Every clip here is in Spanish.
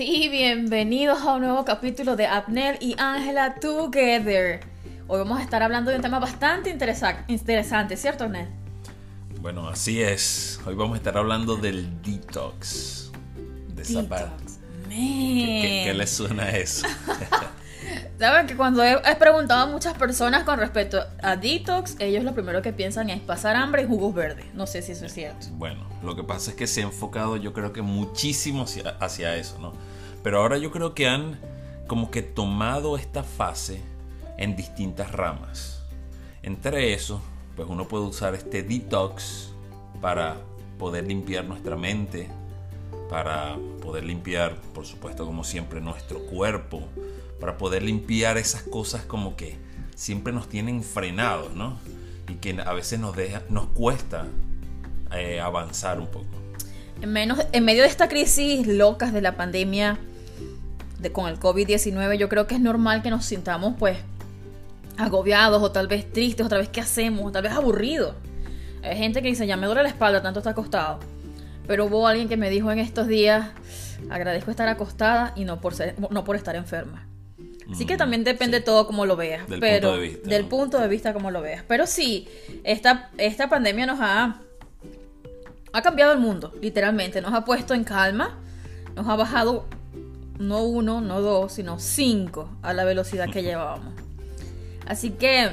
Sí, bienvenidos a un nuevo capítulo de Abner y Ángela Together. Hoy vamos a estar hablando de un tema bastante interesante, ¿cierto, Abner? Bueno, así es. Hoy vamos a estar hablando del detox. De Detox. ¿Qué, qué, le suena eso? Saben que cuando he, preguntado a muchas personas con respecto a detox, ellos lo primero que piensan es pasar hambre y jugos verdes. No sé si eso es cierto. Bueno, lo que pasa es que se ha enfocado yo creo que muchísimo hacia, hacia eso, ¿no? Pero ahora yo creo que han como que tomado esta fase en distintas ramas. Entre eso, pues uno puede usar este detox para poder limpiar nuestra mente, para poder limpiar, por supuesto, como siempre, nuestro cuerpo, para poder limpiar esas cosas como que siempre nos tienen frenados, ¿no? Y que a veces nos, deja, nos cuesta eh, avanzar un poco. En, menos, en medio de esta crisis locas de la pandemia de, con el COVID-19, yo creo que es normal que nos sintamos pues agobiados o tal vez tristes, o tal vez qué hacemos, o tal vez aburridos. Hay gente que dice, ya me duele la espalda, tanto está acostado. Pero hubo alguien que me dijo en estos días, agradezco estar acostada y no por, ser, no por estar enferma. Así que mm, también depende todo como lo veas. Del pero, punto de vista. Del punto de vista como lo veas. Pero sí, esta, esta pandemia nos ha, ha cambiado el mundo, literalmente. Nos ha puesto en calma. Nos ha bajado no uno, no dos, sino cinco a la velocidad que llevábamos. Así que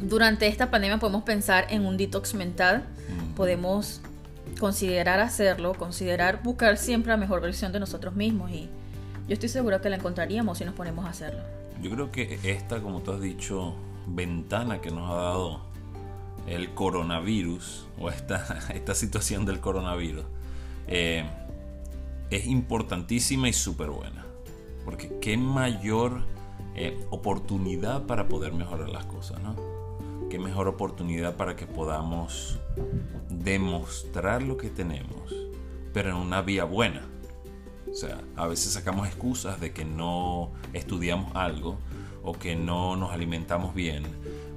durante esta pandemia podemos pensar en un detox mental. Mm. Podemos considerar hacerlo, considerar buscar siempre la mejor versión de nosotros mismos y yo estoy segura que la encontraríamos si nos ponemos a hacerlo. Yo creo que esta, como tú has dicho, ventana que nos ha dado el coronavirus o esta, esta situación del coronavirus eh, es importantísima y súper buena. Porque qué mayor eh, oportunidad para poder mejorar las cosas, ¿no? Qué mejor oportunidad para que podamos demostrar lo que tenemos, pero en una vía buena o sea, a veces sacamos excusas de que no estudiamos algo, o que no nos alimentamos bien,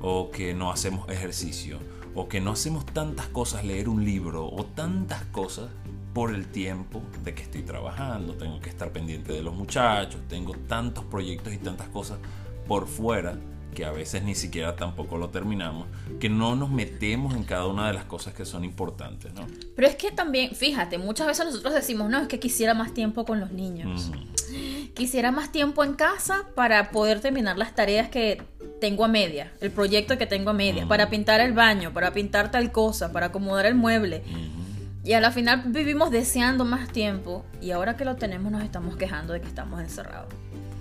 o que no hacemos ejercicio, o que no hacemos tantas cosas, leer un libro, o tantas cosas por el tiempo de que estoy trabajando, tengo que estar pendiente de los muchachos, tengo tantos proyectos y tantas cosas por fuera que a veces ni siquiera tampoco lo terminamos, que no nos metemos en cada una de las cosas que son importantes, ¿no? Pero es que también, fíjate, muchas veces nosotros decimos, no, es que quisiera más tiempo con los niños. Quisiera más tiempo en casa para poder terminar las tareas que tengo a media, el proyecto que tengo a media, para pintar el baño, para pintar tal cosa, para acomodar el mueble. Y a la final vivimos deseando más tiempo y ahora que lo tenemos nos estamos quejando de que estamos encerrados.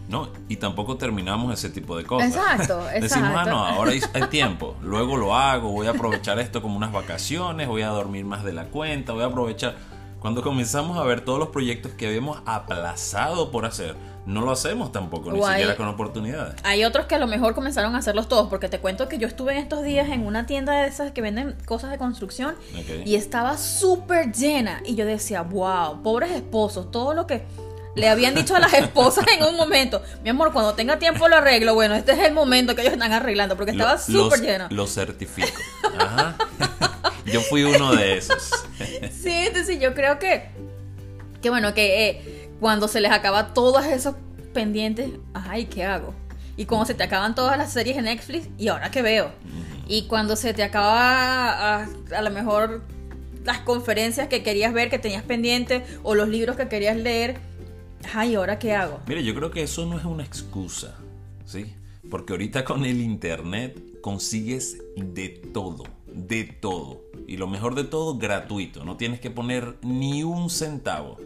No, y tampoco terminamos ese tipo de cosas. Exacto, exacto. Decimos, ah, no, ahora hay, tiempo, luego lo hago, voy a aprovechar esto como unas vacaciones, voy a dormir más de la cuenta, voy a aprovechar. Cuando comenzamos a ver todos los proyectos que habíamos aplazado por hacer, no lo hacemos tampoco, ni siquiera con oportunidades. Hay otros que a lo mejor comenzaron a hacerlos todos, porque te cuento que yo estuve en estos días en una tienda de esas que venden cosas de construcción y estaba súper llena. Y yo decía, wow, pobres esposos, todo lo que le habían dicho a las esposas en un momento, mi amor, cuando tenga tiempo lo arreglo. Bueno, este es el momento que ellos están arreglando porque estaba súper lleno. Lo certifico. Ajá. yo fui uno de esos. sí, entonces yo creo que, que bueno, que eh, cuando se les acaba todos esos pendientes, ay, ¿qué hago? Y cuando se te acaban todas las series en Netflix, ¿y ahora qué veo? Y cuando se te acaba a, a lo mejor las conferencias que querías ver, que tenías pendientes, o los libros que querías leer, Ay, ¿ahora qué hago? Mire, yo creo que eso no es una excusa, ¿sí? Porque ahorita con el internet consigues de todo, de todo. Y lo mejor de todo, gratuito. No tienes que poner ni un centavo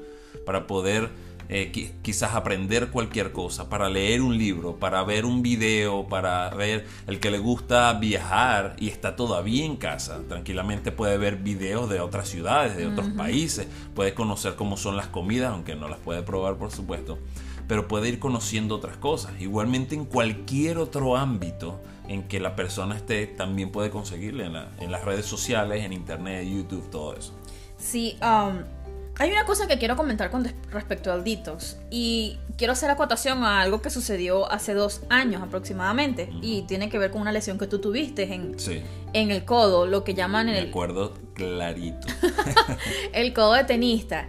para poder eh, quizás aprender cualquier cosa, para leer un libro, para ver un video, para ver el que le gusta viajar y está todavía en casa. Tranquilamente puede ver videos de otras ciudades, de otros países, puede conocer cómo son las comidas, aunque no las puede probar por supuesto, pero puede ir conociendo otras cosas. Igualmente en cualquier otro ámbito en que la persona esté, también puede conseguirle en, las redes sociales, en internet, YouTube, todo eso. Sí, um Hay una cosa que quiero comentar con respecto al detox y quiero hacer acotación a algo que sucedió hace dos años aproximadamente y tiene que ver con una lesión que tú tuviste en, en el codo, lo que llaman el... Me acuerdo clarito. el codo de tenista.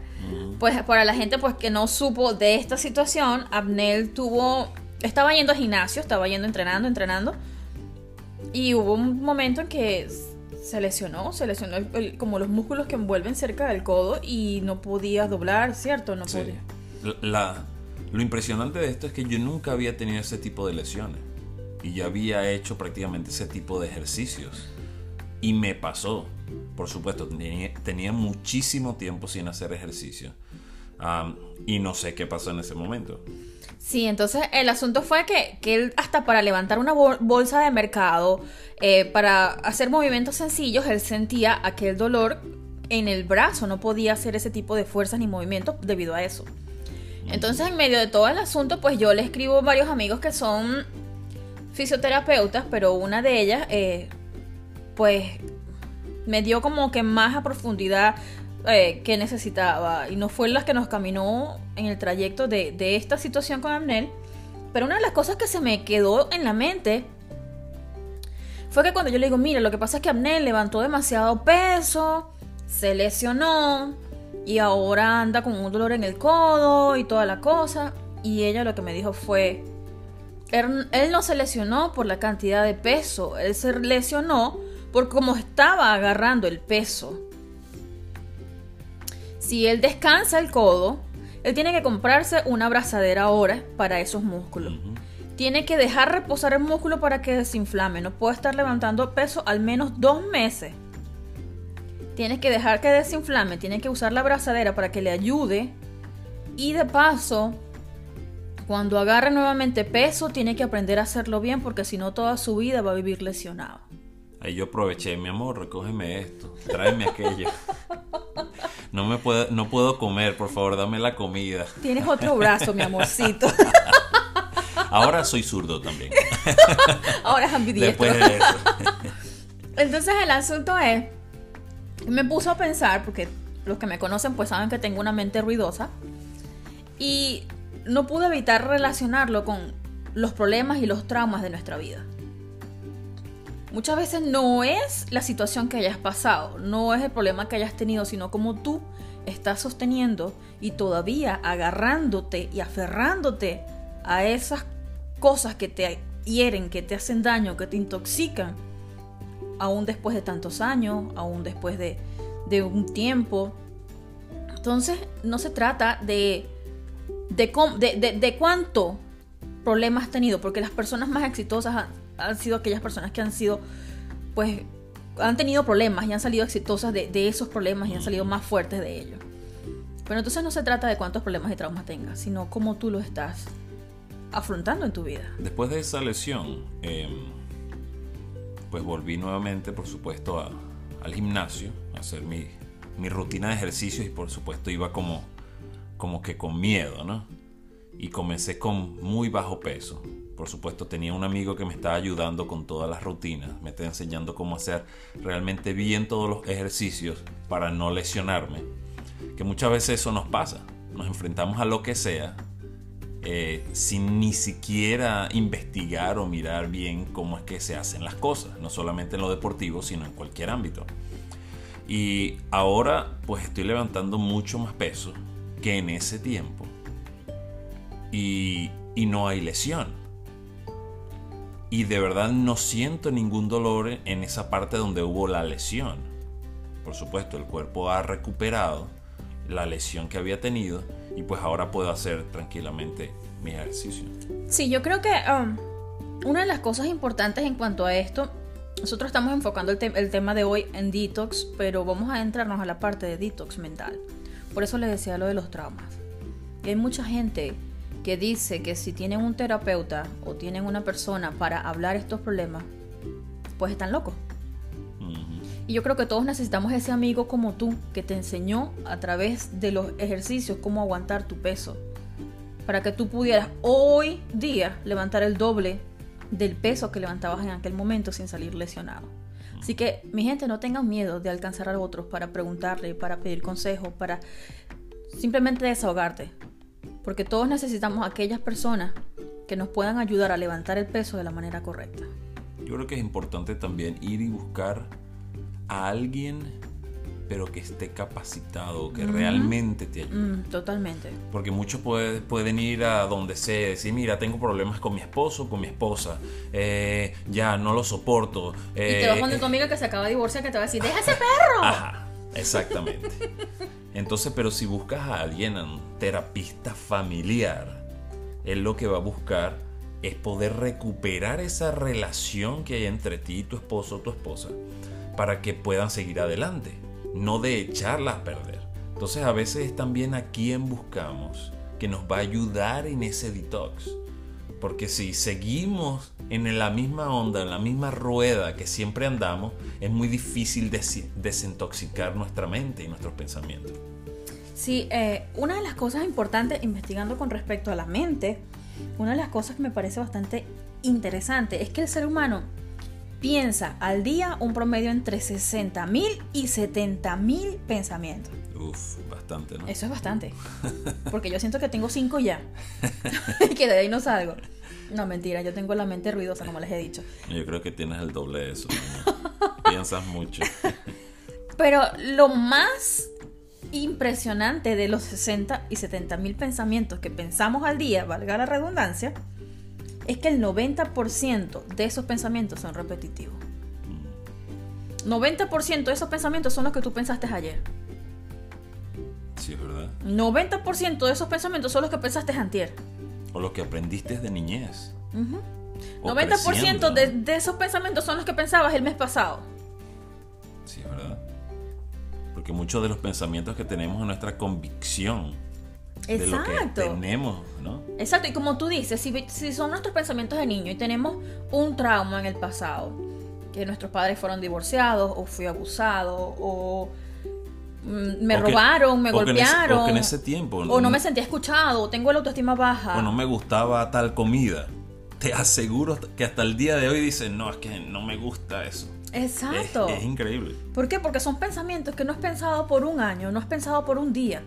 Pues para la gente pues que no supo de esta situación, Abnel tuvo... Estaba yendo al gimnasio, estaba yendo entrenando, entrenando. Y hubo un momento en que se lesionó, se lesionó como los músculos que envuelven cerca del codo y no podía doblar, ¿cierto? No podía. La, lo impresionante de esto es que yo nunca había tenido ese tipo de lesiones y ya había hecho prácticamente ese tipo de ejercicios. Y me pasó, por supuesto, tenía, muchísimo tiempo sin hacer ejercicio. Y no sé qué pasó en ese momento. Sí, entonces el asunto fue que, él hasta para levantar una bolsa de mercado, eh, para hacer movimientos sencillos, él sentía aquel dolor en el brazo, no podía hacer ese tipo de fuerzas ni movimientos debido a eso. Entonces en medio de todo el asunto, pues yo le escribo a varios amigos que son fisioterapeutas, pero una de ellas, eh, pues me dio como que más a profundidad eh, que necesitaba y no fue la que nos caminó en el trayecto de, esta situación con Amnel. Pero una de las cosas que se me quedó en la mente fue que cuando yo le digo, mira, lo que pasa es que Amnel levantó demasiado peso, se lesionó y ahora anda con un dolor en el codo y toda la cosa. Y ella lo que me dijo fue, él, él no se lesionó por la cantidad de peso, él se lesionó por cómo estaba agarrando el peso si él descansa el codo, él tiene que comprarse una abrazadera ahora para esos músculos. Tiene que dejar reposar el músculo para que desinflame. No puede estar levantando peso al menos dos meses. Tiene que dejar que desinflame. Tiene que usar la abrazadera para que le ayude. Y de paso, cuando agarre nuevamente peso, tiene que aprender a hacerlo bien porque si no toda su vida va a vivir lesionado. Ahí yo aproveché, mi amor, recógeme esto, tráeme aquello. No me puedo, no puedo comer, por favor, dame la comida. Tienes otro brazo, mi amorcito. Ahora soy zurdo también. Ahora es ambidiestro. Después de eso. Entonces el asunto es, me puso a pensar, porque los que me conocen pues saben que tengo una mente ruidosa, y no pude evitar relacionarlo con los problemas y los traumas de nuestra vida. Muchas veces no es la situación que hayas pasado, no es el problema que hayas tenido, sino como tú estás sosteniendo y todavía agarrándote y aferrándote a esas cosas que te hieren, que te hacen daño, que te intoxican, aún después de tantos años, aún después de, un tiempo. Entonces, no se trata de, de, de, cuánto problemas has tenido, porque las personas más exitosas han sido aquellas personas que han sido, pues, han tenido problemas y han salido exitosas de, esos problemas y han salido más fuertes de ellos. Pero entonces no se trata de cuántos problemas y traumas tengas, sino cómo tú lo estás afrontando en tu vida. Después de esa lesión, em, pues volví nuevamente, por supuesto, al gimnasio, a hacer mi, mi, rutina de ejercicios y por supuesto iba como, como que con miedo, ¿no? Y comencé con muy bajo peso, por supuesto, tenía un amigo que me estaba ayudando con todas las rutinas, me estaba enseñando cómo hacer realmente bien todos los ejercicios para no lesionarme. Que muchas veces eso nos pasa, nos enfrentamos a lo que sea eh, sin ni siquiera investigar o mirar bien cómo es que se hacen las cosas, no solamente en lo deportivo, sino en cualquier ámbito. Y ahora pues estoy levantando mucho más peso que en ese tiempo. Y no hay lesión y de verdad no siento ningún dolor en esa parte donde hubo la lesión. Por supuesto, el cuerpo ha recuperado la lesión que había tenido y pues ahora puedo hacer tranquilamente mi ejercicio. Sí, yo creo que um, una de las cosas importantes en cuanto a esto, nosotros estamos enfocando el, tema de hoy en detox, pero vamos a entrarnos a la parte de detox mental. Por eso les decía lo de los traumas. Y hay mucha gente que dice que si tienen un terapeuta o tienen una persona para hablar estos problemas, pues están locos. Y yo creo que todos necesitamos ese amigo como tú que te enseñó a través de los ejercicios cómo aguantar tu peso. Para que tú pudieras hoy día levantar el doble del peso que levantabas en aquel momento sin salir lesionado. Así que, mi gente, no tengan miedo de alcanzar a otros para preguntarle, para pedir consejos, para simplemente desahogarte. Porque todos necesitamos aquellas personas que nos puedan ayudar a levantar el peso de la manera correcta. Yo creo que es importante también ir y buscar a alguien pero que esté capacitado, que realmente te ayude. Mm, totalmente. Porque muchos pueden ir a donde sea, decir, mira, tengo problemas con mi esposo, con mi esposa, eh, ya no lo soporto. y te vas con tu amiga que se acaba de divorciar que te va a decir, deja ese perro. Ajá, exactamente. Entonces, pero si buscas a alguien, terapista familiar, él lo que va a buscar es poder recuperar esa relación que hay entre ti y tu esposo o tu esposa para que puedan seguir adelante, no de echarlas a perder. Entonces a veces es también a quien buscamos que nos va a ayudar en ese detox. Porque si seguimos en la misma onda, en la misma rueda que siempre andamos, es muy difícil desintoxicar nuestra mente y nuestros pensamientos. Sí, eh, una de las cosas importantes investigando con respecto a la mente, una de las cosas que me parece bastante interesante es que el ser humano piensa al día un promedio entre 60.000 y 70.000 pensamientos. Uf, bastante, ¿no? Eso es bastante. Porque yo siento que tengo 5 ya. y que de ahí no salgo. No, mentira, yo tengo la mente ruidosa, como les he dicho. Yo creo que tienes el doble de eso. Piensas mucho. Pero lo más impresionante de los 60 y 70 mil pensamientos que pensamos al día, valga la redundancia, es que el 90% de esos pensamientos son repetitivos. 90% de esos pensamientos son los que tú pensaste ayer. Sí, es verdad. 90% de esos pensamientos son los que pensaste antier. O los que aprendiste de niñez. 90% de, de, esos pensamientos son los que pensabas el mes pasado. Sí, es verdad. Porque muchos de los pensamientos que tenemos es nuestra convicción de lo que tenemos, ¿no? Exacto, y como tú dices, si, si son nuestros pensamientos de niño y tenemos un trauma en el pasado, que nuestros padres fueron divorciados, o fui abusado, o mm, me robaron, me golpearon. o en ese tiempo. O no me sentía escuchado, o tengo la autoestima baja. O no me gustaba tal comida. Te aseguro que hasta el día de hoy dicen, no, es que no me gusta eso. Exacto. Es, increíble. ¿Por qué? Porque son pensamientos que no has pensado por un año, no has pensado por un día.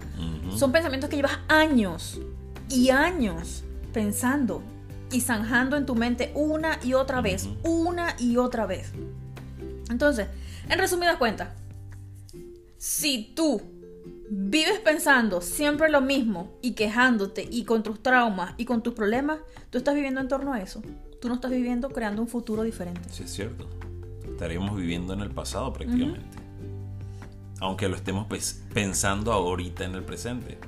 Son pensamientos que llevas años y años pensando y zanjando en tu mente una y otra vez, una y otra vez. Entonces, en resumidas cuentas, si tú vives pensando siempre lo mismo y quejándote y con tus traumas y con tus problemas, tú estás viviendo en torno a eso. Tú no estás viviendo creando un futuro diferente. Sí, es cierto estaríamos viviendo en el pasado prácticamente. Aunque lo estemos pensando ahorita en el presente.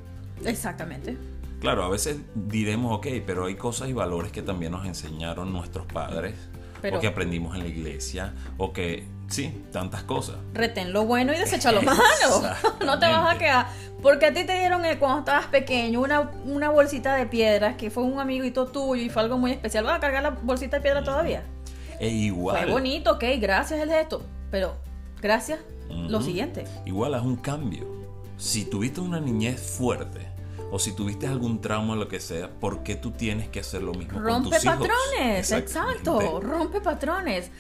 Exactamente. Claro, a veces diremos, ok, pero hay cosas y valores que también nos enseñaron nuestros padres, o que aprendimos en la iglesia, o que, sí, tantas cosas. Retén lo bueno y desecha lo malo. no te vas a quedar. Porque a ti te dieron eh, cuando estabas pequeño una, una bolsita de piedras que fue un amiguito tuyo y fue algo muy especial. ¿Vas a cargar la bolsita de piedra todavía? E igual. Fue bonito, ok, gracias el esto. Pero, gracias, lo siguiente. Igual es un cambio. Si tuviste una niñez fuerte, o si tuviste algún trauma o lo que sea, ¿por qué tú tienes que hacer lo mismo rompe con tus patrones, exacto, rompe patrones.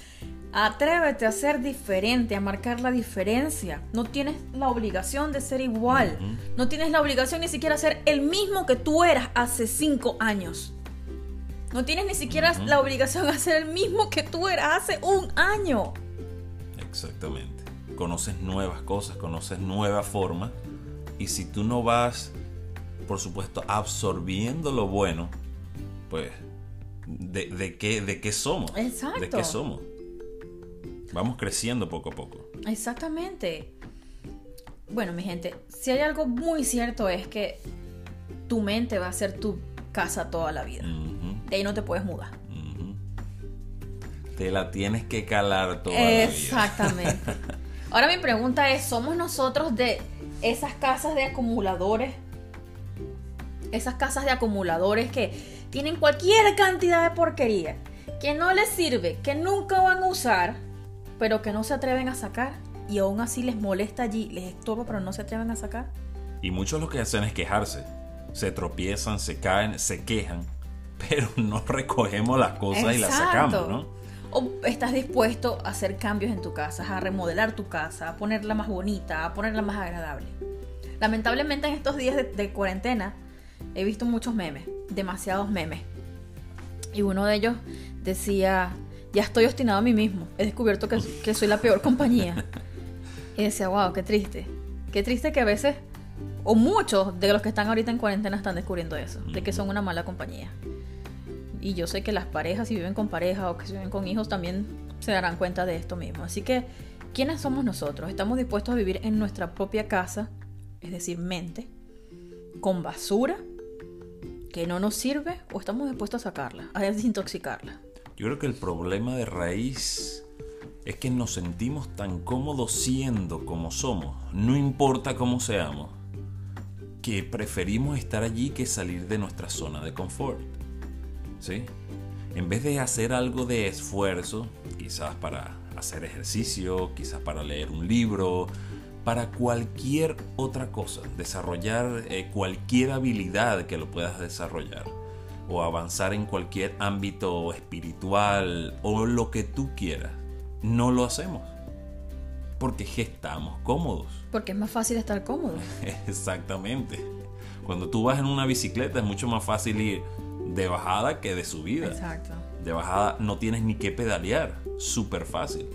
Atrévete a ser diferente, a marcar la diferencia. No tienes la obligación de ser igual. No tienes la obligación ni siquiera de ser el mismo que tú eras hace cinco años. No tienes ni siquiera la obligación de hacer el mismo que tú eras hace un año. Exactamente. Conoces nuevas cosas, conoces nuevas formas. Y si tú no vas, por supuesto, absorbiendo lo bueno, pues, ¿de, qué, de qué somos? Exacto. ¿De qué somos? Vamos creciendo poco a poco. Exactamente. Bueno, mi gente, si hay algo muy cierto es que tu mente va a ser tu casa toda la vida. De ahí no te puedes mudar. Te la tienes que calar toda Exactamente. La vida. Ahora mi pregunta es, ¿somos nosotros de esas casas de acumuladores? Esas casas de acumuladores que tienen cualquier cantidad de porquería, que no les sirve, que nunca van a usar, pero que no se atreven a sacar y aún así les molesta allí, les estorba, pero no se atreven a sacar. Y muchos lo que hacen es quejarse. Se tropiezan, se caen, se quejan pero no recogemos las cosas y las sacamos, ¿no? ¿O estás dispuesto a hacer cambios en tu casa, a remodelar tu casa, a ponerla más bonita, a ponerla más agradable? Lamentablemente en estos días de, cuarentena he visto muchos memes, demasiados memes. Y uno de ellos decía, ya estoy obstinado a mí mismo, he descubierto que, que soy la peor compañía. Y decía, wow, qué triste. Qué triste que a veces, o muchos de los que están ahorita en cuarentena están descubriendo eso, de que son una mala compañía. Y yo sé que las parejas, si viven con pareja o que si viven con hijos, también se darán cuenta de esto mismo. Así que, ¿quiénes somos nosotros? ¿Estamos dispuestos a vivir en nuestra propia casa, es decir, mente, con basura que no nos sirve o estamos dispuestos a sacarla, a desintoxicarla? Yo creo que el problema de raíz es que nos sentimos tan cómodos siendo como somos, no importa cómo seamos, que preferimos estar allí que salir de nuestra zona de confort. ¿Sí? En vez de hacer algo de esfuerzo, quizás para hacer ejercicio, quizás para leer un libro, para cualquier otra cosa, desarrollar eh, cualquier habilidad que lo puedas desarrollar o avanzar en cualquier ámbito espiritual o lo que tú quieras no lo hacemos. Porque estamos cómodos. Porque es más fácil estar cómodo. Exactamente. Cuando tú vas en una bicicleta es mucho más fácil ir de bajada que de subida. Exacto. De bajada no tienes ni que pedalear. Súper fácil.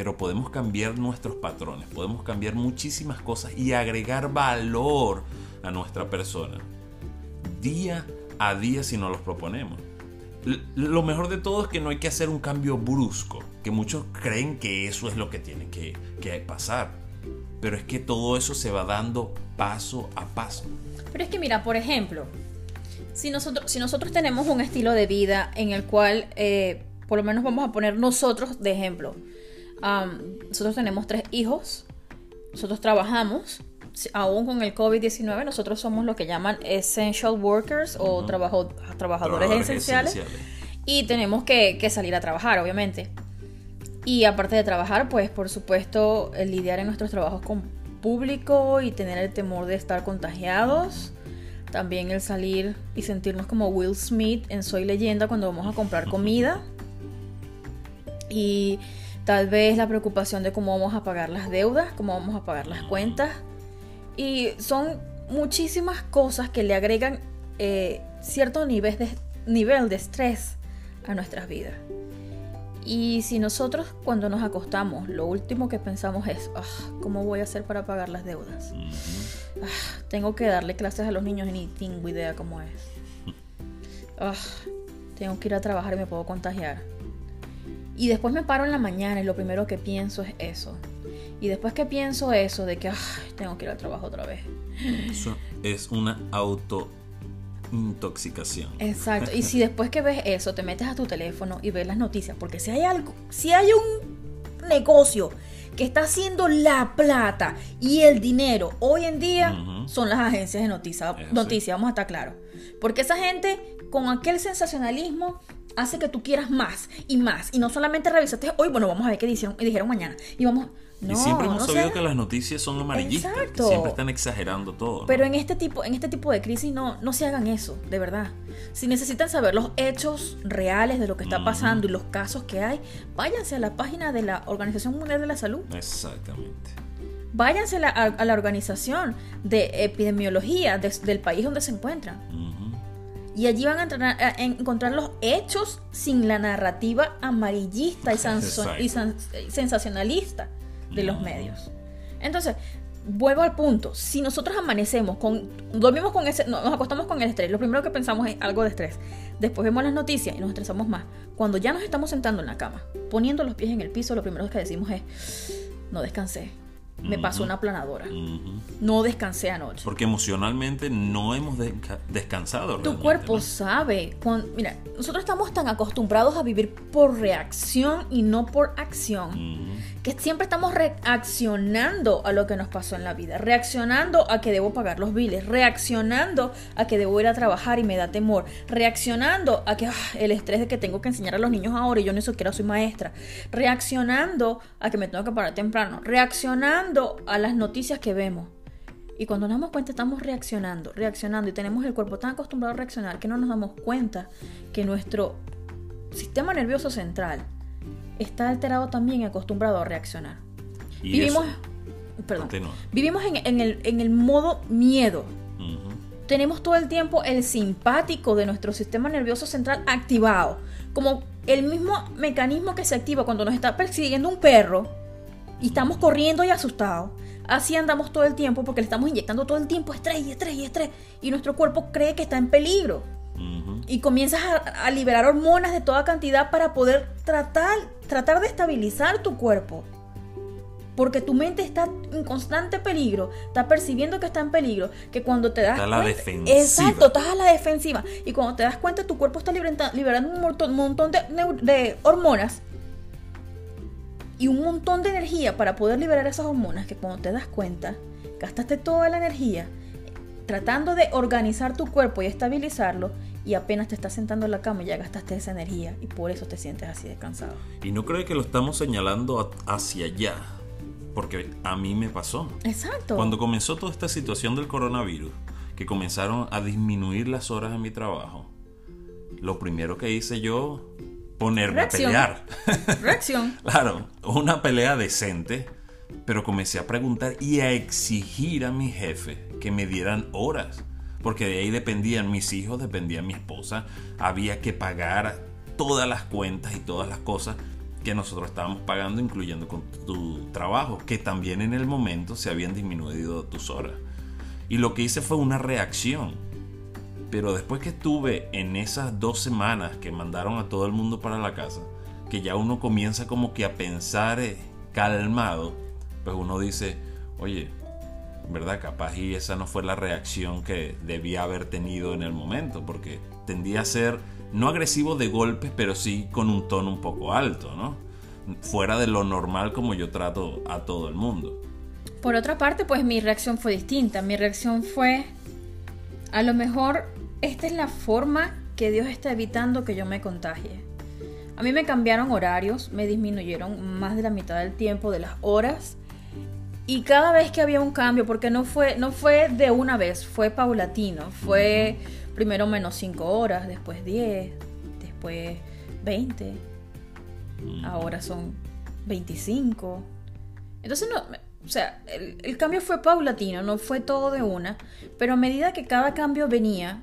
Pero podemos cambiar nuestros patrones. Podemos cambiar muchísimas cosas y agregar valor a nuestra persona. Día a día si nos los proponemos. Lo mejor de todo es que no hay que hacer un cambio brusco que muchos creen que eso es lo que tiene que, pasar. Pero es que todo eso se va dando paso a paso. Pero es que mira, por ejemplo, si nosotros, si nosotros tenemos un estilo de vida en el cual, eh, por lo menos vamos a poner nosotros de ejemplo, nosotros tenemos tres hijos, nosotros trabajamos, aún con el COVID-19, nosotros somos lo que llaman essential workers o trabajadores, esenciales, y tenemos que, que salir a trabajar, obviamente. Y aparte de trabajar, pues por supuesto, el lidiar en nuestros trabajos con público y tener el temor de estar contagiados. También el salir y sentirnos como Will Smith en Soy leyenda cuando vamos a comprar comida. Y tal vez la preocupación de cómo vamos a pagar las deudas, cómo vamos a pagar las cuentas. Y son muchísimas cosas que le agregan eh, cierto nivel de, nivel de estrés a nuestras vidas. Y si nosotros cuando nos acostamos lo último que pensamos es, ah, ¿cómo voy a hacer para pagar las deudas? Ah, tengo que darle clases a los niños y ni tengo idea cómo es. Ah, tengo que ir a trabajar y me puedo contagiar. Y después me paro en la mañana y lo primero que pienso es eso. Y después que pienso eso de que tengo que ir al trabajo otra vez. Eso es una auto intoxicación. Exacto. Y si después que ves eso te metes a tu teléfono y ves las noticias, porque si hay algo, si hay un negocio que está haciendo la plata y el dinero hoy en día son las agencias de noticias. Noticias, vamos a estar claros. Porque esa gente con aquel sensacionalismo hace que tú quieras más y más. Y no solamente revisaste hoy, bueno, vamos a ver qué dijeron, dijeron mañana. Y vamos, y siempre hemos sabido que las noticias son amarillistas, que siempre están exagerando todo. Pero en este tipo, en este tipo de crisis no, no se hagan eso, de verdad. Si necesitan saber los hechos reales de lo que está pasando y los casos que hay, váyanse a la página de la Organización Mundial de la Salud. Exactamente. Váyanse a la, organización de epidemiología del país donde se encuentran. Y allí van a, encontrar los hechos sin la narrativa amarillista y, y sensacionalista de los medios. Entonces, vuelvo al punto. Si nosotros amanecemos con. Dormimos con ese. Nos acostamos con el estrés. Lo primero que pensamos es algo de estrés. Después vemos las noticias y nos estresamos más. Cuando ya nos estamos sentando en la cama, poniendo los pies en el piso, lo primero que decimos es. No descansé me pasó una planadora. No descansé anoche. Porque emocionalmente no hemos descansado. Tu cuerpo sabe. mira, nosotros estamos tan acostumbrados a vivir por reacción y no por acción. Que siempre estamos reaccionando a lo que nos pasó en la vida. Reaccionando a que debo pagar los biles. Reaccionando a que debo ir a trabajar y me da temor. Reaccionando a que ah, el estrés de que tengo que enseñar a los niños ahora y yo ni siquiera soy maestra. Reaccionando a que me tengo que parar temprano. Reaccionando a las noticias que vemos. Y cuando nos damos cuenta estamos reaccionando, reaccionando y tenemos el cuerpo tan acostumbrado a reaccionar que no nos damos cuenta que nuestro sistema nervioso central está alterado también y acostumbrado a reaccionar. Y vivimos, perdón, vivimos en, en el, en el modo miedo. Ujú. Tenemos todo el tiempo el simpático de nuestro sistema nervioso central activado. Como el mismo mecanismo que se activa cuando nos está persiguiendo un perro y estamos corriendo y asustados. Así andamos todo el tiempo porque le estamos inyectando todo el tiempo estrés y estrés y estrés. Y nuestro cuerpo cree que está en peligro. Y comienzas a, a liberar hormonas de toda cantidad para poder tratar, tratar de estabilizar tu cuerpo. Porque tu mente está en constante peligro, está percibiendo que está en peligro, que cuando te das Está a la cuenta- defensiva. Exacto, estás a la defensiva. Y cuando te das cuenta, tu cuerpo está liberando, liberando un montón, de, de hormonas y un montón de energía para poder liberar esas hormonas que cuando te das cuenta, gastaste toda la energía tratando de organizar tu cuerpo y estabilizarlo y apenas te estás sentando en la cama ya gastaste esa energía y por eso te sientes así de cansado. Y no creo que lo estamos señalando hacia allá, porque a mí me pasó. Exacto. Cuando comenzó toda esta situación del coronavirus, que comenzaron a disminuir las horas en mi trabajo, lo primero que hice yo, ponerme Reacción. a pelear. Reacción. Claro, una pelea decente, pero comencé a preguntar y a exigir a mi jefe que me dieran horas, porque de ahí dependían mis hijos, dependía mi esposa, había que pagar todas las cuentas y todas las cosas que nosotros estábamos pagando, incluyendo con tu trabajo, que también en el momento se habían disminuido tus horas. Y lo que hice fue una reacción. Pero después que estuve en esas dos semanas que mandaron a todo el mundo para la casa, que ya uno comienza como que a pensar eh, calmado, pues uno dice, oye, ¿verdad? Capaz y esa no fue la reacción que debía haber tenido en el momento, porque tendía a ser no agresivo de golpes, pero sí con un tono un poco alto, ¿no? Fuera de lo normal como yo trato a todo el mundo. Por otra parte, pues mi reacción fue distinta. Mi reacción fue, a lo mejor esta es la forma que Dios está evitando que yo me contagie. A mí me cambiaron horarios, me disminuyeron más de la mitad del tiempo, de las horas. Y cada vez que había un cambio, porque no fue, no fue de una vez, fue paulatino. Fue primero menos 5 horas, después 10, después 20, ahora son 25. Entonces, no, o sea, el, el cambio fue paulatino, no fue todo de una, pero a medida que cada cambio venía,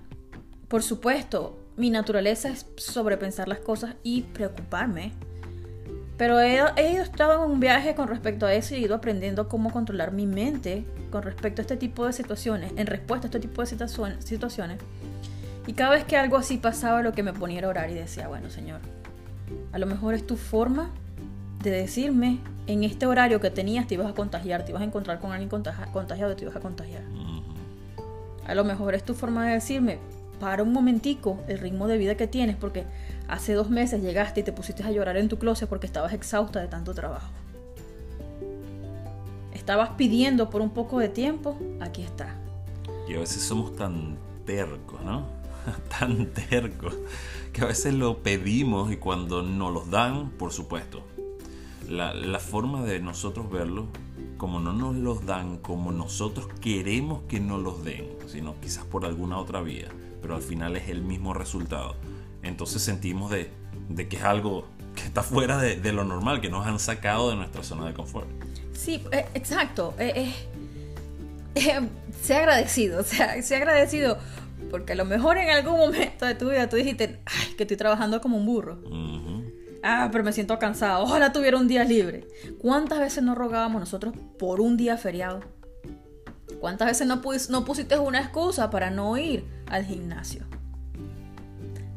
por supuesto, mi naturaleza es sobrepensar las cosas y preocuparme. Pero he, he estado en un viaje con respecto a eso y he ido aprendiendo cómo controlar mi mente con respecto a este tipo de situaciones, en respuesta a este tipo de situaciones. Y cada vez que algo así pasaba, lo que me ponía era orar y decía, bueno, Señor, a lo mejor es tu forma de decirme en este horario que tenías te ibas a contagiar, te ibas a encontrar con alguien contagia- contagiado te ibas a contagiar. A lo mejor es tu forma de decirme, para un momentico el ritmo de vida que tienes, porque hace dos meses llegaste y te pusiste a llorar en tu closet porque estabas exhausta de tanto trabajo. Estabas pidiendo por un poco de tiempo, aquí está. Y a veces somos tan tercos, ¿no? tan tercos, que a veces lo pedimos y cuando nos los dan, por supuesto, la, la forma de nosotros verlo, como no nos los dan como nosotros queremos que nos los den, sino quizás por alguna otra vía, pero al final es el mismo resultado. Entonces sentimos de, de que es algo que está fuera de, de lo normal, que nos han sacado de nuestra zona de confort. Sí, eh, exacto. eh, eh, eh, sea agradecido, o sea, sea agradecido. Porque a lo mejor en algún momento de tu vida tú dijiste, ay, que estoy trabajando como un burro. Ujú. Ah, pero me siento cansado. Ojalá tuviera un día libre. ¿Cuántas veces no rogábamos nosotros por un día feriado? ¿Cuántas veces no, pus- no pusiste una excusa para no ir al gimnasio?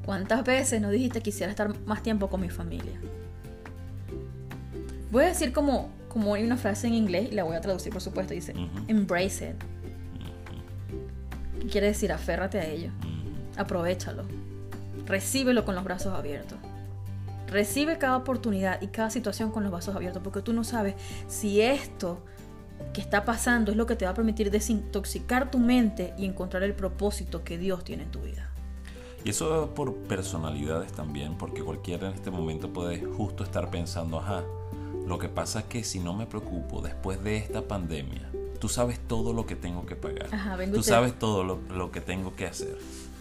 ¿Cuántas veces no dijiste quisiera estar más tiempo con mi familia? Voy a decir como, como hay una frase en inglés y la voy a traducir por supuesto. Dice, embrace it. ¿Qué quiere decir? Aférrate a ello. Aprovechalo. Recíbelo con los brazos abiertos. Recibe cada oportunidad y cada situación con los brazos abiertos, porque tú no sabes si esto que está pasando es lo que te va a permitir desintoxicar tu mente y encontrar el propósito que Dios tiene en tu vida. Y eso por personalidades también, porque cualquiera en este momento puede justo estar pensando, ajá, lo que pasa es que si no me preocupo después de esta pandemia, tú sabes todo lo que tengo que pagar, Ajá, vengo y tú sabes todo lo, lo que tengo que hacer.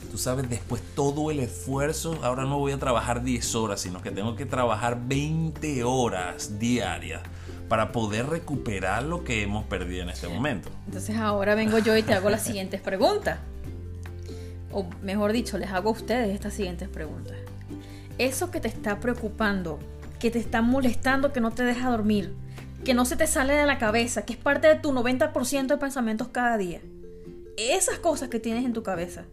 Tú sabes, después todo el esfuerzo, ahora no voy a trabajar 10 horas, sino que tengo que trabajar 20 horas diarias para poder recuperar lo que hemos perdido en este momento. Entonces ahora vengo yo y te hago las siguientes preguntas. O mejor dicho, les hago a ustedes estas siguientes preguntas. Eso que te está preocupando, que te está molestando, que no te deja dormir, que no se te sale de la cabeza, que es parte de tu 90% de pensamientos cada día. Esas cosas que tienes en tu cabeza,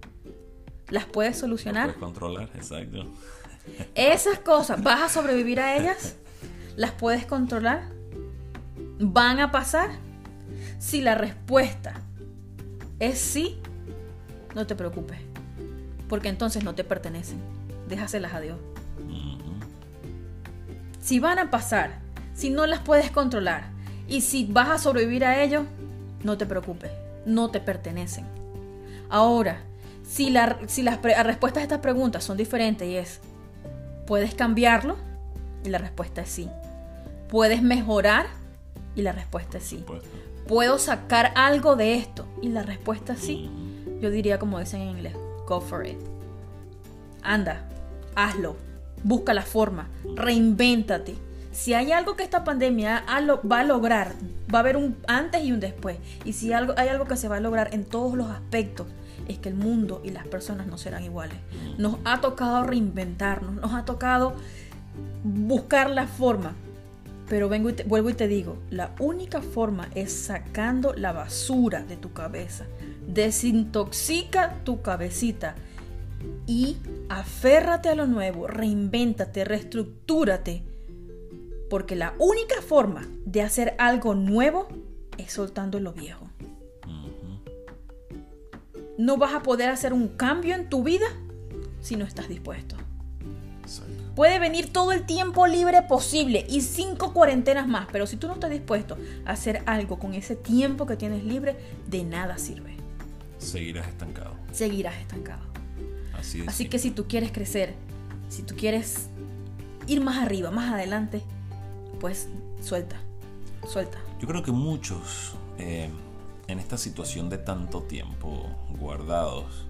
¿las puedes solucionar? puedes controlar, exacto. Esas cosas, ¿vas a sobrevivir a ellas? ¿Las puedes controlar? ¿Van a pasar? Si la respuesta es sí, no te preocupes, porque entonces no te pertenecen. Déjaselas a Dios. Si van a pasar, si no las puedes controlar y si vas a sobrevivir a ello, no te preocupes, no te pertenecen. Ahora, si, la, si las respuestas a estas preguntas son diferentes y es, ¿puedes cambiarlo? Y la respuesta es sí. ¿Puedes mejorar? Y la respuesta es sí. ¿Puedo sacar algo de esto? Y la respuesta es sí. Yo diría como dicen en inglés, go for it. Anda, hazlo. Busca la forma. Reinvéntate. Si hay algo que esta pandemia va a lograr, va a haber un antes y un después. Y si hay algo que se va a lograr en todos los aspectos, es que el mundo y las personas no serán iguales. Nos ha tocado reinventarnos, nos ha tocado buscar la forma pero vengo y vuelvo y te digo, la única forma es sacando la basura de tu cabeza. Desintoxica tu cabecita y aférrate a lo nuevo, reinvéntate, reestructúrate. Porque la única forma de hacer algo nuevo es soltando lo viejo. No vas a poder hacer un cambio en tu vida si no estás dispuesto. Puede venir todo el tiempo libre posible y cinco cuarentenas más, pero si tú no estás dispuesto a hacer algo con ese tiempo que tienes libre, de nada sirve. Seguirás estancado. Seguirás estancado. Así, Así que si tú quieres crecer, si tú quieres ir más arriba, más adelante, pues suelta, suelta. Yo creo que muchos eh, en esta situación de tanto tiempo guardados,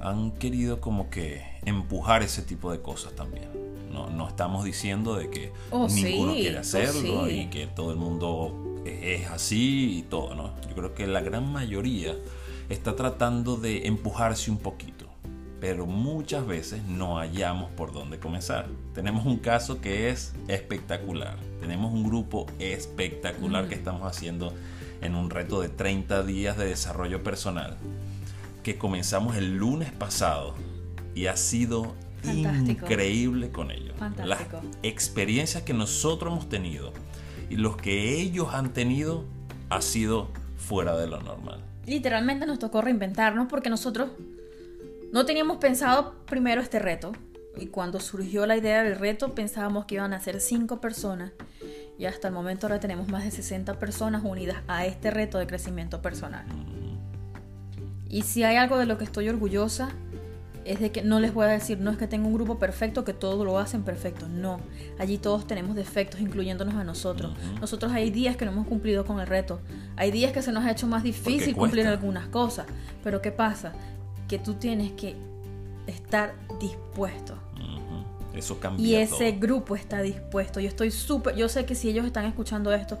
han querido como que empujar ese tipo de cosas también. No, no estamos diciendo de que oh, ninguno quiere oh, hacerlo y que todo el mundo es así y todo, ¿no? Yo creo que la gran mayoría está tratando de empujarse un poquito, pero muchas veces no hallamos por dónde comenzar. Tenemos un caso que es espectacular. Tenemos un grupo espectacular que estamos haciendo en un reto de 30 días de desarrollo personal que comenzamos el lunes pasado y ha sido increíble con ellos. Las experiencias que nosotros hemos tenido y los que ellos han tenido ha sido fuera de lo normal. Literalmente nos tocó reinventarnos porque nosotros no teníamos pensado primero este reto. Y cuando surgió la idea del reto pensábamos que iban a ser cinco personas. Y hasta el momento ahora tenemos más de 60 personas unidas a este reto de crecimiento personal. Y si hay algo de lo que estoy orgullosa, es de que no les voy a decir, no es que tengo un grupo perfecto, que todo lo hacen perfecto. No, allí todos tenemos defectos, incluyéndonos a nosotros. Nosotros hay días que no hemos cumplido con el reto. Hay días que se nos ha hecho más difícil cumplir algunas cosas. Pero ¿qué pasa? Que tú tienes que estar dispuesto. Eso cambia. Y ese grupo está dispuesto. Yo estoy súper, yo sé que si ellos están escuchando esto,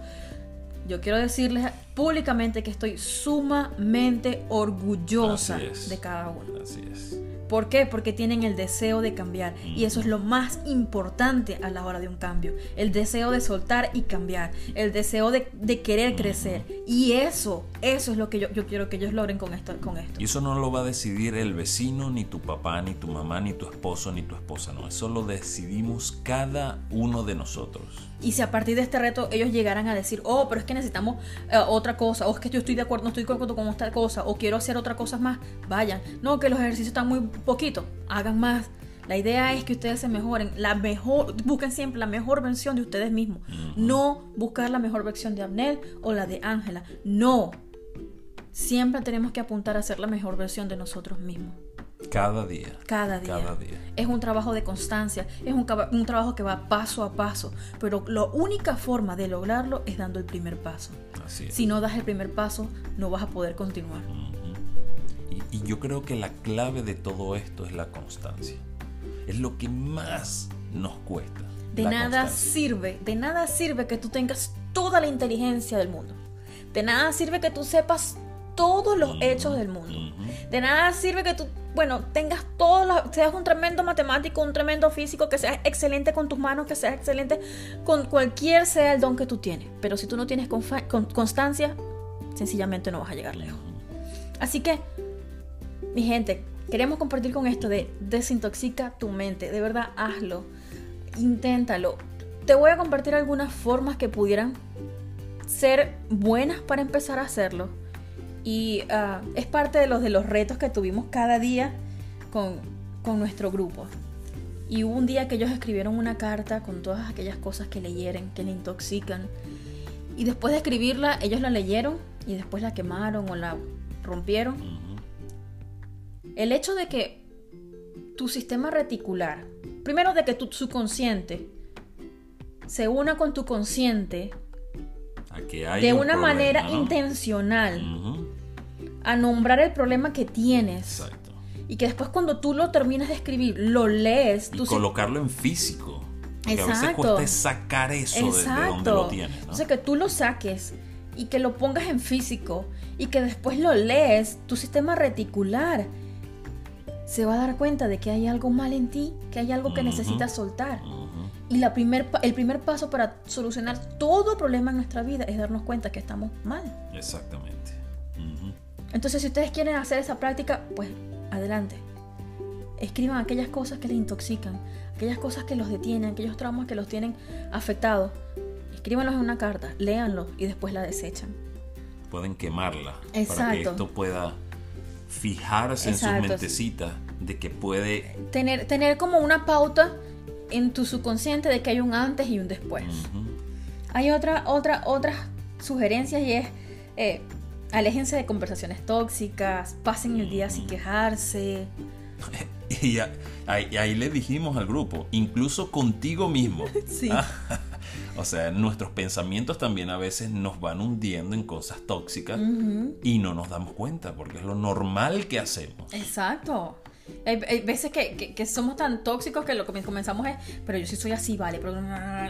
yo quiero decirles públicamente que estoy sumamente orgullosa de cada uno. Así es. ¿Por qué? Porque tienen el deseo de cambiar. Y eso es lo más importante a la hora de un cambio. El deseo de soltar y cambiar. El deseo de, querer crecer. Y eso, eso es lo que yo, yo, quiero que ellos logren con esto, con esto. Y eso no lo va a decidir el vecino, ni tu papá, ni tu mamá, ni tu esposo, ni tu esposa. No, eso lo decidimos cada uno de nosotros. Y si a partir de este reto ellos llegaran a decir, oh, pero es que necesitamos eh, otra cosa, o es que yo estoy de acuerdo, no estoy de acuerdo con esta cosa, o quiero hacer otra cosa más, vayan. No, que los ejercicios están muy poquito, hagan más. La idea es que ustedes se mejoren, la mejor, busquen siempre la mejor versión de ustedes mismos. No buscar la mejor versión de Abnel o la de Ángela. No. Siempre tenemos que apuntar a ser la mejor versión de nosotros mismos. Cada día. Cada día. Es un trabajo de constancia, es un, un, trabajo que va paso a paso, pero la única forma de lograrlo es dando el primer paso. Si no das el primer paso, no vas a poder continuar. Y, y yo creo que la clave de todo esto es la constancia. Es lo que más nos cuesta. De nada constancia. sirve, de nada sirve que tú tengas toda la inteligencia del mundo. De nada sirve que tú sepas todos los Ujú, hechos del mundo. De nada sirve que tú, bueno, tengas todos los, seas un tremendo matemático, un tremendo físico, que seas excelente con tus manos, que seas excelente con cualquier sea el don que tú tienes. Pero si tú no tienes constancia, sencillamente no vas a llegar lejos. Así que, mi gente, queremos compartir con esto de desintoxica tu mente. De verdad, hazlo. Inténtalo. Te voy a compartir algunas formas que pudieran ser buenas para empezar a hacerlo. Y ah, es parte de los, de los retos que tuvimos cada día con, con nuestro grupo. Y hubo un día que ellos escribieron una carta con todas aquellas cosas que leyeron, que le intoxican. Y después de escribirla, ellos la leyeron y después la quemaron o la rompieron. El hecho de que tu sistema reticular, primero de que tu subconsciente se una con tu consciente hay de un una problema, manera ¿no? intencional Ujú. a nombrar el problema que tienes Exacto. y que después cuando tú lo terminas de escribir, lo lees, Y tú colocarlo en físico. Porque a veces Exacto. cuesta sacar eso de- de, Exacto. donde lo tienes. ¿no? Entonces que tú lo saques y que lo pongas en físico y que después lo lees, tu sistema reticular se va a dar cuenta de que hay algo mal en ti, que hay algo que Ujú. necesitas soltar. Y la primer, el primer paso para solucionar todo problema en nuestra vida es darnos cuenta que estamos mal. Exactamente. Entonces, si ustedes quieren hacer esa práctica, pues adelante. Escriban aquellas cosas que les intoxican, aquellas cosas que los detienen, aquellos traumas que los tienen afectados. Escríbanlos en una carta, léanlos y después la desechan. Pueden quemarla para que Exacto. esto pueda fijarse en sus mentecitas de que puede. Tener, tener como una pauta en tu subconsciente de que hay un antes y un después. Hay otra, otra, otras sugerencias y es eh, aléjense de conversaciones tóxicas, pasen el día sin quejarse. Y a- ahí, ahí le dijimos al grupo, incluso contigo mismo. Sí. O sea, nuestros pensamientos también a veces nos van hundiendo en cosas tóxicas y no nos damos cuenta porque es lo normal que hacemos. Exacto. Hay, hay veces que, que- que somos tan tóxicos que lo que comenzamos es, pero yo sí soy así, vale. pero-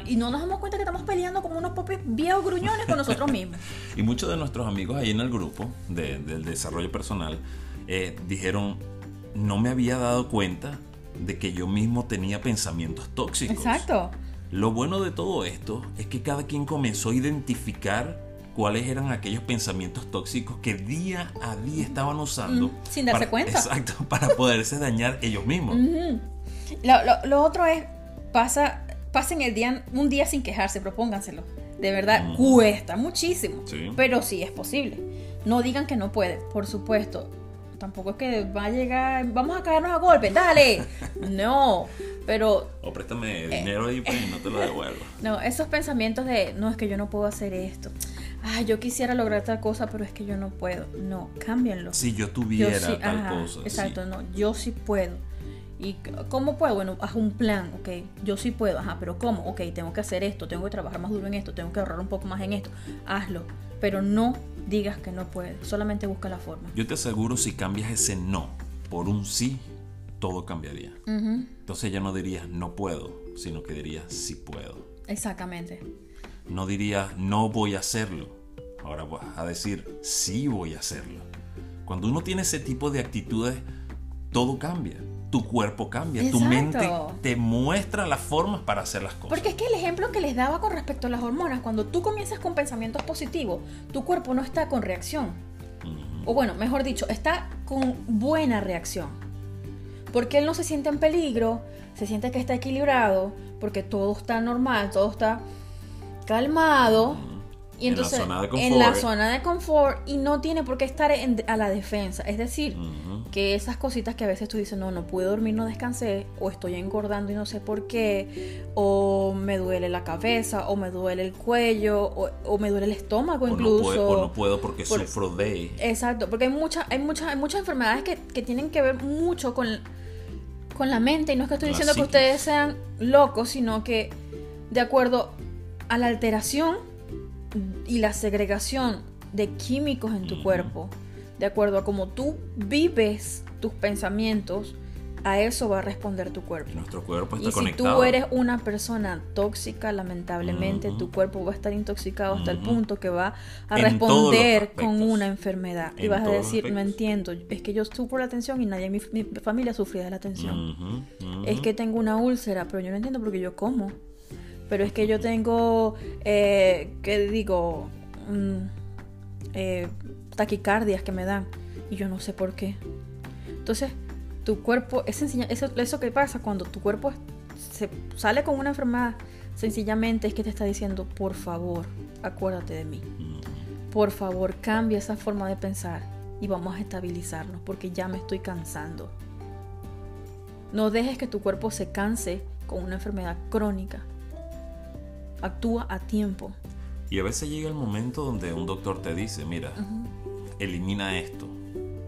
y no nos damos cuenta que estamos peleando como unos popis viejos gruñones con nosotros mismos. Y muchos de nuestros amigos ahí en el grupo de- del desarrollo personal eh, dijeron, no me había dado cuenta de que yo mismo tenía pensamientos tóxicos. Exacto. Lo bueno de todo esto es que cada quien comenzó a identificar cuáles eran aquellos pensamientos tóxicos que día a día estaban usando. Mm, sin darse para- cuenta. Exacto, para poderse dañar ellos mismos. Lo, lo- lo otro es, pasa, pasen el día, un día sin quejarse, propónganselo. De verdad, Ujú. cuesta muchísimo. Sí. Pero sí es posible. No digan que no puede, por supuesto. Tampoco es que va a llegar, vamos a caernos a golpe, dale. No, pero O préstame Eh. dinero ahí pues, y no te lo devuelvo. No, esos pensamientos de, no, es que yo no puedo hacer esto. Ah, yo quisiera lograr tal cosa, pero es que yo no puedo. No, cámbienlo. Si yo Yo tuviera sí, tal ajá, cosa. sí. Exacto, no, yo sí puedo. ¿Y cómo puedo? Bueno, haz un plan, ok. Yo sí puedo, ajá, pero ¿cómo? Ok, tengo que hacer esto, tengo que trabajar más duro en esto, tengo que ahorrar un poco más en esto. Hazlo, pero no digas que no puedes, solamente busca la forma. Yo te aseguro, si cambias ese no por un sí, todo cambiaría. Entonces ya no dirías no puedo, sino que dirías sí puedo. Exactamente. No dirías no voy a hacerlo. Ahora vas a decir sí voy a hacerlo. Cuando uno tiene ese tipo de actitudes, todo cambia. Tu cuerpo cambia. Tu mente te muestra las formas para hacer las cosas. Porque es que el ejemplo que les daba con respecto a las hormonas, cuando tú comienzas con pensamientos positivos, tu cuerpo no está con reacción. O bueno, mejor dicho, está con buena reacción. Porque él no se siente en peligro, se siente que está equilibrado, porque todo está normal, todo está calmado. Y En la entonces, zona de en la confort. zona de confort y no tiene por qué estar en- a la defensa. Es decir. Que esas cositas que a veces tú dices, no, no pude dormir, no descansé, o estoy engordando y no sé por qué, o me duele la cabeza, o me duele el cuello, o, o me duele el estómago O no, incluso. puedo, o no puedo porque Por- sufro de. Exacto, porque hay, muchas hay, muchas hay muchas enfermedades que, que tienen que ver mucho con, con la mente, y no es que estoy diciendo que ustedes sean locos, sino que de acuerdo a la alteración y la segregación de químicos en tu cuerpo, de acuerdo a cómo tú vives tus pensamientos, a eso va a responder tu cuerpo. Nuestro cuerpo está y si conectado. tú eres una persona tóxica, lamentablemente tu cuerpo va a estar intoxicado hasta el punto que va a En responder con una enfermedad. y vas a decir, no entiendo, es que yo sufro la tensión y nadie en mi, mi familia sufría de la tensión. Es que tengo una úlcera, pero yo no entiendo porque yo como. Pero es que yo tengo, eh, ¿qué digo? Mm, eh, taquicardias que me dan y yo no sé por qué. Entonces, tu cuerpo, es sencilla, eso, eso que pasa cuando tu cuerpo se sale con una enfermedad, sencillamente es que te está diciendo, por favor, acuérdate de mí. Ujú. Por favor, cambia esa forma de pensar y vamos a estabilizarnos porque ya me estoy cansando. No dejes que tu cuerpo se canse con una enfermedad crónica. Actúa a tiempo. Y a veces llega el momento donde un doctor te dice, mira, elimina esto,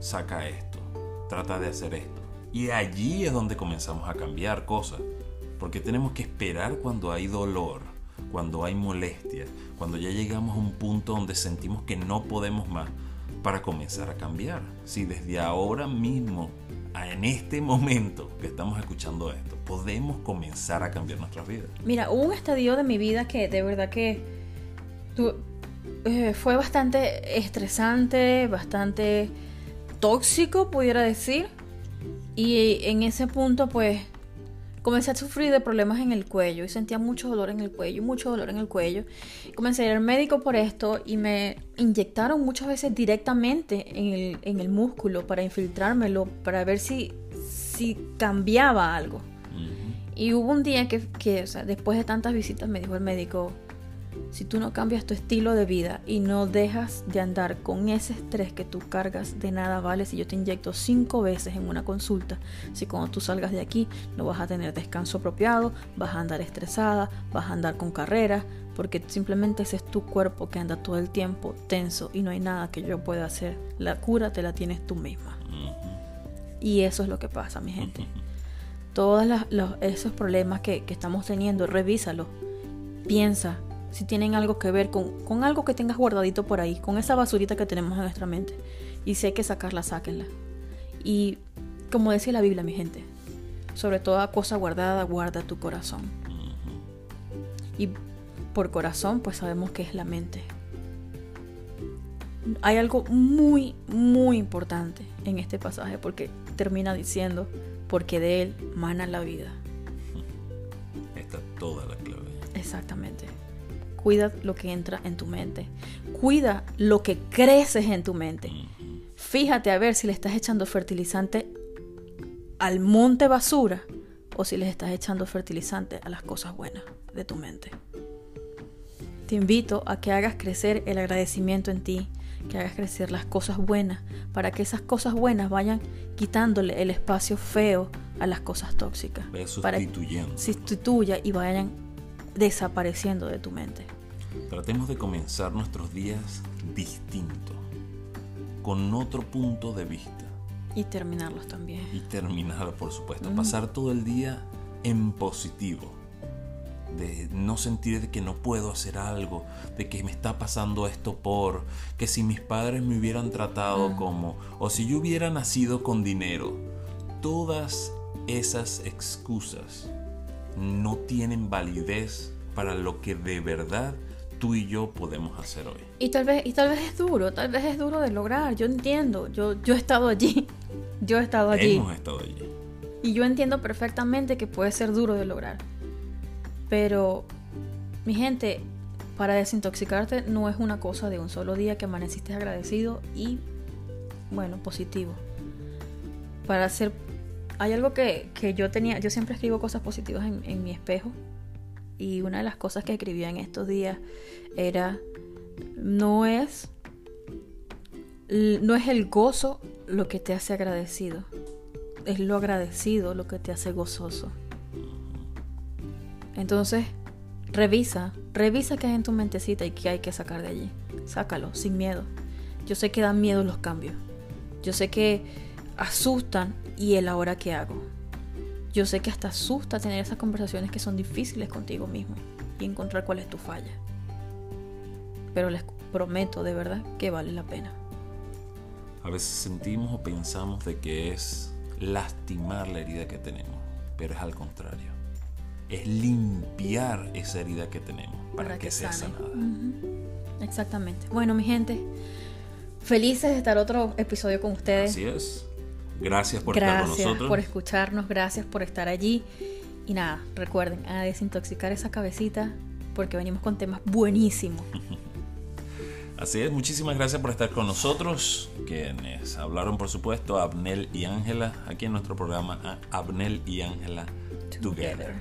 saca esto, trata de hacer esto. Y allí es donde comenzamos a cambiar cosas. Porque tenemos que esperar cuando hay dolor, cuando hay molestia, cuando ya llegamos a un punto donde sentimos que no podemos más para comenzar a cambiar. Si desde ahora mismo, en este momento que estamos escuchando esto, podemos comenzar a cambiar nuestras vidas. Mira, hubo un estadio de mi vida que de verdad que tu- eh, fue bastante estresante, bastante tóxico, pudiera decir. Y en ese punto, pues, comencé a sufrir de problemas en el cuello y sentía mucho dolor en el cuello, mucho dolor en el cuello. Comencé a ir al médico por esto y me inyectaron muchas veces directamente en el, en el músculo para infiltrármelo, para ver si, si cambiaba algo. Y hubo un día que, que, o sea, después de tantas visitas me dijo el médico, si tú no cambias tu estilo de vida y no dejas de andar con ese estrés que tú cargas, de nada vale si yo te inyecto cinco veces en una consulta, si cuando tú salgas de aquí no vas a tener descanso apropiado, vas a andar estresada, vas a andar con carreras, porque simplemente ese es tu cuerpo que anda todo el tiempo tenso y no hay nada que yo pueda hacer. La cura te la tienes tú misma. Y eso es lo que pasa, mi gente todos esos problemas que, que estamos teniendo, revísalo. Piensa si tienen algo que ver con, con algo que tengas guardadito por ahí, con esa basurita que tenemos en nuestra mente. Y si hay que sacarla, sáquenla. Y como decía la Biblia, mi gente, sobre toda cosa guardada, guarda tu corazón. Y por corazón, pues sabemos que es la mente. Hay algo muy, muy importante en este pasaje porque termina diciendo, porque de él mana la vida. Está toda la clave. Exactamente. Cuida lo que entra en tu mente. Cuida lo que creces en tu mente. Fíjate a ver si le estás echando fertilizante al monte basura o si les estás echando fertilizante a las cosas buenas de tu mente. Te invito a que hagas crecer el agradecimiento en ti, que hagas crecer las cosas buenas, para que esas cosas buenas vayan quitándole el espacio feo a las cosas tóxicas. Vaya Para que sustituya y vayan desapareciendo de tu mente. Tratemos de comenzar nuestros días distintos, con otro punto de vista. Y terminarlos también. Y terminar, por supuesto. Pasar todo el día en positivo. De no sentir de que no puedo hacer algo, de que me está pasando esto por, que si mis padres me hubieran tratado como, o si yo hubiera nacido con dinero. Todas esas excusas no tienen validez para lo que de verdad tú y yo podemos hacer hoy. Y tal vez, y tal vez es duro, tal vez es duro de lograr. Yo entiendo, yo, yo he estado allí. Yo he estado allí. Hemos estado allí. Y yo entiendo perfectamente que puede ser duro de lograr. Pero, mi gente, para desintoxicarte no es una cosa de un solo día que amaneciste agradecido y, bueno, positivo. Para hacer... Hay algo que, que yo tenía, yo siempre escribo cosas positivas en, en mi espejo. Y una de las cosas que escribía en estos días era, no es, no es el gozo lo que te hace agradecido, es lo agradecido lo que te hace gozoso. Entonces, revisa, revisa qué hay en tu mentecita y qué hay que sacar de allí. Sácalo, sin miedo. Yo sé que dan miedo los cambios. Yo sé que asustan y el ahora qué hago. Yo sé que hasta asusta tener esas conversaciones que son difíciles contigo mismo y encontrar cuál es tu falla. Pero les prometo de verdad que vale la pena. a veces sentimos o pensamos de que es lastimar la herida que tenemos, pero es al contrario. Es limpiar esa herida que tenemos para, que, sea sanada. Exactamente. Bueno, mi gente, felices de estar otro episodio con ustedes. Así es. Gracias por estar con nosotros. Gracias por escucharnos, gracias por estar allí. Y nada, recuerden, a desintoxicar esa cabecita porque venimos con temas buenísimos. Así es, muchísimas gracias por estar con nosotros, quienes hablaron por supuesto Abnel y Ángela, aquí en nuestro programa Abnel y Ángela Together.